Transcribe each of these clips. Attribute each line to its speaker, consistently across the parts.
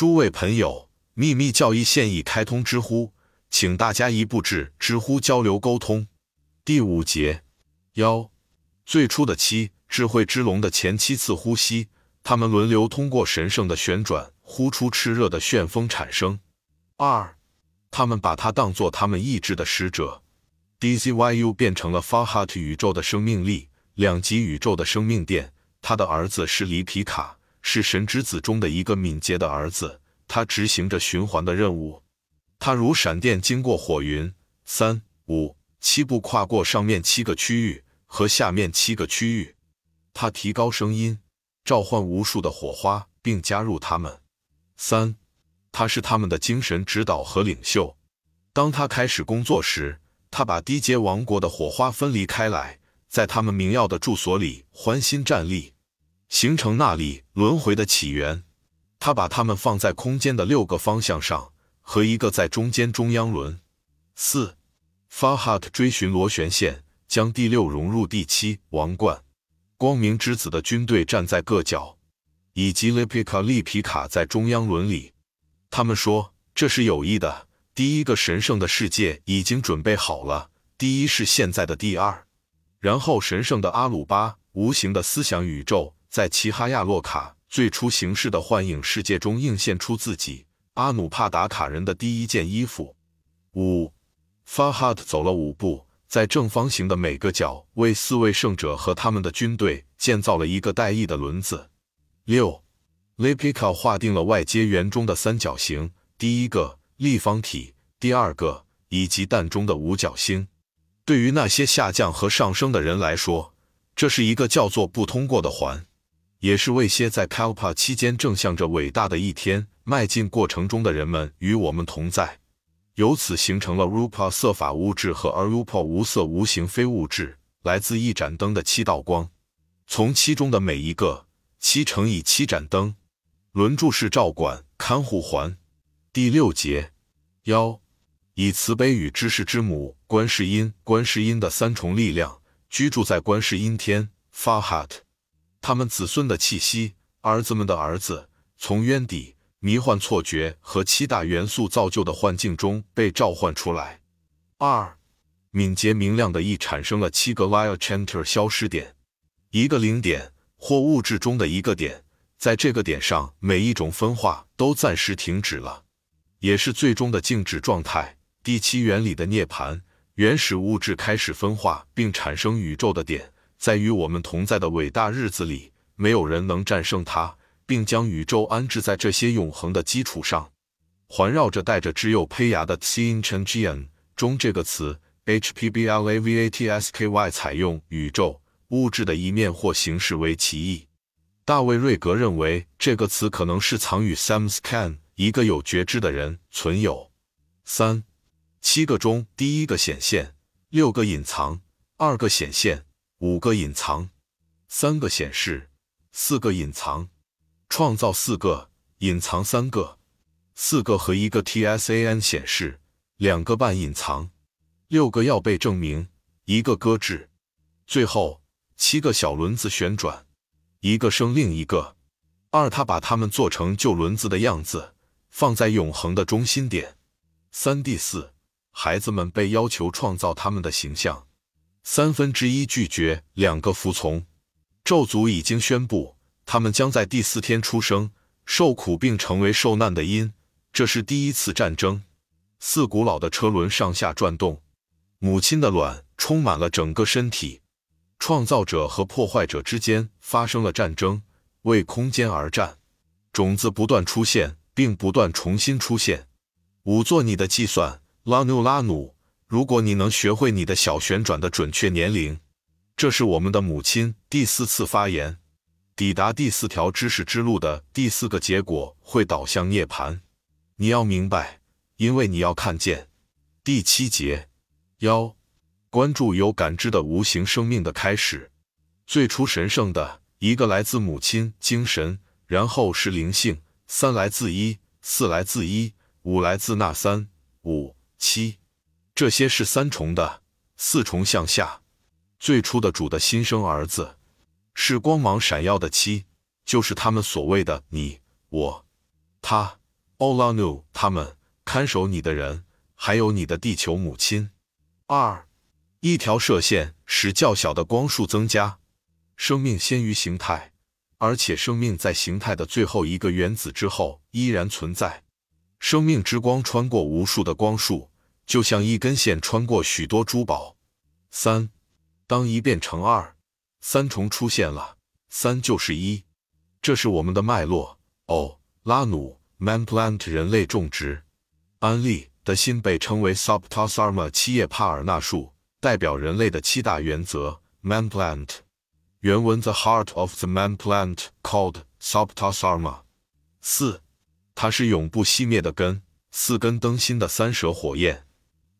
Speaker 1: 诸位朋友，秘密教义现已开通知乎，请大家一步至知乎交流沟通。第五节幺，最初的七智慧之龙的前七次呼吸，他们轮流通过神圣的旋转，呼出炽热的旋风产生。二，他们把它当作他们意志的使者。DZYU 变成了 Farhat 宇宙的生命力，两极宇宙的生命电。他的儿子是里皮卡。是神之子中的一个敏捷的儿子，他执行着循环的任务。他如闪电经过火云，三五七步跨过上面七个区域和下面七个区域。他提高声音，召唤无数的火花，并加入他们。三，他是他们的精神指导和领袖。当他开始工作时，他把低阶王国的火花分离开来，在他们明耀的住所里欢欣站立。形成那里轮回的起源，他把它们放在空间的六个方向上，和一个在中间中央轮。四，Farhat 追寻螺旋线，将第六融入第七王冠。光明之子的军队站在各角，以及 Lipika 利皮卡在中央轮里。他们说这是有意的。第一个神圣的世界已经准备好了，第一是现在的第二，然后神圣的阿鲁巴，无形的思想宇宙。在齐哈亚洛卡最初形式的幻影世界中映现出自己，阿努帕达卡人的第一件衣服。五，Farhat 走了五步，在正方形的每个角为四位圣者和他们的军队建造了一个带翼的轮子。六，Lipika 划定了外接圆中的三角形，第一个立方体，第二个以及蛋中的五角星。对于那些下降和上升的人来说，这是一个叫做不通过的环。也是为些在 Kalpa 期间正向着伟大的一天迈进过程中的人们与我们同在，由此形成了 Rupa 色法物质和 Arupa 无色无形非物质，来自一盏灯的七道光，从其中的每一个七乘以七盏灯，轮柱式照管看护环。第六节幺，以慈悲与知识之母观世音观世音的三重力量居住在观世音天 Farhat。他们子孙的气息，儿子们的儿子，从渊底、迷幻错觉和七大元素造就的幻境中被召唤出来。二，敏捷明亮的翼产生了七个 Lyle Chanter 消失点，一个零点或物质中的一个点，在这个点上，每一种分化都暂时停止了，也是最终的静止状态。第七原理的涅槃，原始物质开始分化并产生宇宙的点。在与我们同在的伟大日子里，没有人能战胜它，并将宇宙安置在这些永恒的基础上，环绕着带着只有胚芽的 Tsinchenjian 中这个词，“h p b l a v a t s k y” 采用宇宙物质的一面或形式为其意。大卫瑞格认为这个词可能是藏于 Samscan 一个有觉知的人存有。三七个中第一个显现，六个隐藏，二个显现。五个隐藏，三个显示，四个隐藏，创造四个隐藏，三个，四个和一个 TSAN 显示，两个半隐藏，六个要被证明，一个搁置，最后七个小轮子旋转，一个生另一个。二，他把它们做成旧轮子的样子，放在永恒的中心点。三 D 四，孩子们被要求创造他们的形象。三分之一拒绝，两个服从。咒诅已经宣布，他们将在第四天出生，受苦并成为受难的因。这是第一次战争。四古老的车轮上下转动，母亲的卵充满了整个身体。创造者和破坏者之间发生了战争，为空间而战。种子不断出现，并不断重新出现。五做你的计算，拉努拉努。如果你能学会你的小旋转的准确年龄，这是我们的母亲第四次发言。抵达第四条知识之路的第四个结果会导向涅槃。你要明白，因为你要看见。第七节幺，关注有感知的无形生命的开始。最初神圣的一个来自母亲精神，然后是灵性。三来自一，四来自一，五来自那三五七。这些是三重的，四重向下。最初的主的新生儿子是光芒闪耀的七，就是他们所谓的你、我、他。欧拉努他们看守你的人，还有你的地球母亲。二，一条射线使较小的光束增加。生命先于形态，而且生命在形态的最后一个原子之后依然存在。生命之光穿过无数的光束，就像一根线穿过许多珠宝。三，当一变成二，三重出现了，三就是一，这是我们的脉络。哦，拉努 （Man-Plant） 人类种植，安利的心被称为 Saptasarma 七叶帕尔纳树，代表人类的七大原则。Man-Plant 原文 The heart of the Man-Plant called Saptasarma。四。它是永不熄灭的根，四根灯芯的三蛇火焰。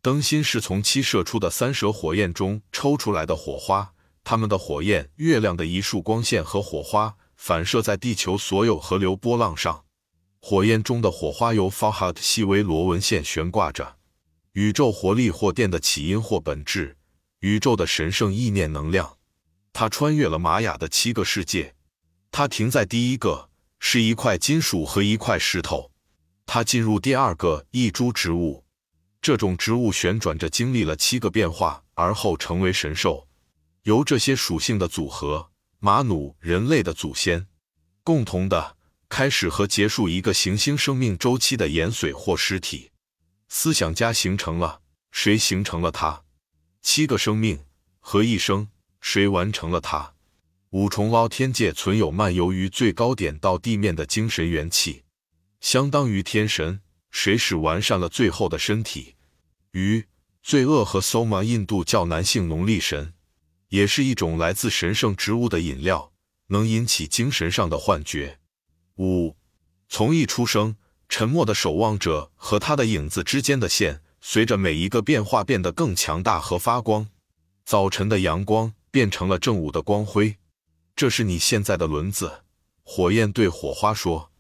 Speaker 1: 灯芯是从七射出的三蛇火焰中抽出来的火花，它们的火焰，月亮的一束光线和火花反射在地球所有河流波浪上。火焰中的火花由 Fahad 细微螺纹线悬挂着。宇宙活力或电的起因或本质，宇宙的神圣意念能量。它穿越了玛雅的七个世界，它停在第一个。是一块金属和一块石头，它进入第二个一株植物，这种植物旋转着经历了七个变化，而后成为神兽。由这些属性的组合，马努人类的祖先共同的开始和结束一个行星生命周期的盐水或尸体。思想家形成了谁？形成了它？七个生命和一生，谁完成了它？五重捞天界存有漫游于最高点到地面的精神元气，相当于天神。谁使完善了最后的身体？鱼、罪恶和 Soma 印度教男性农历神，也是一种来自神圣植物的饮料，能引起精神上的幻觉。五，从一出生，沉默的守望者和他的影子之间的线，随着每一个变化变得更强大和发光。早晨的阳光变成了正午的光辉。这是你现在的轮子，火焰对火花说：“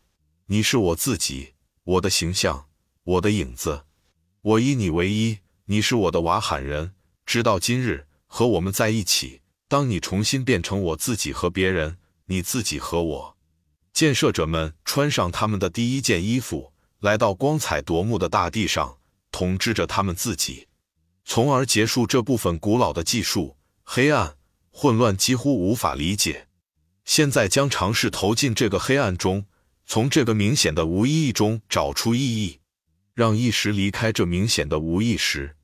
Speaker 1: 你是我自己，我的形象，我的影子，我以你为一，你是我的瓦罕人，直到今日和我们在一起。当你重新变成我自己和别人，你自己和我。”建设者们穿上他们的第一件衣服，来到光彩夺目的大地上，统治着他们自己，从而结束这部分古老的技术。黑暗、混乱几乎无法理解。现在将尝试投进这个黑暗中，从这个明显的无意义中找出意义，让意识离开这明显的无意识。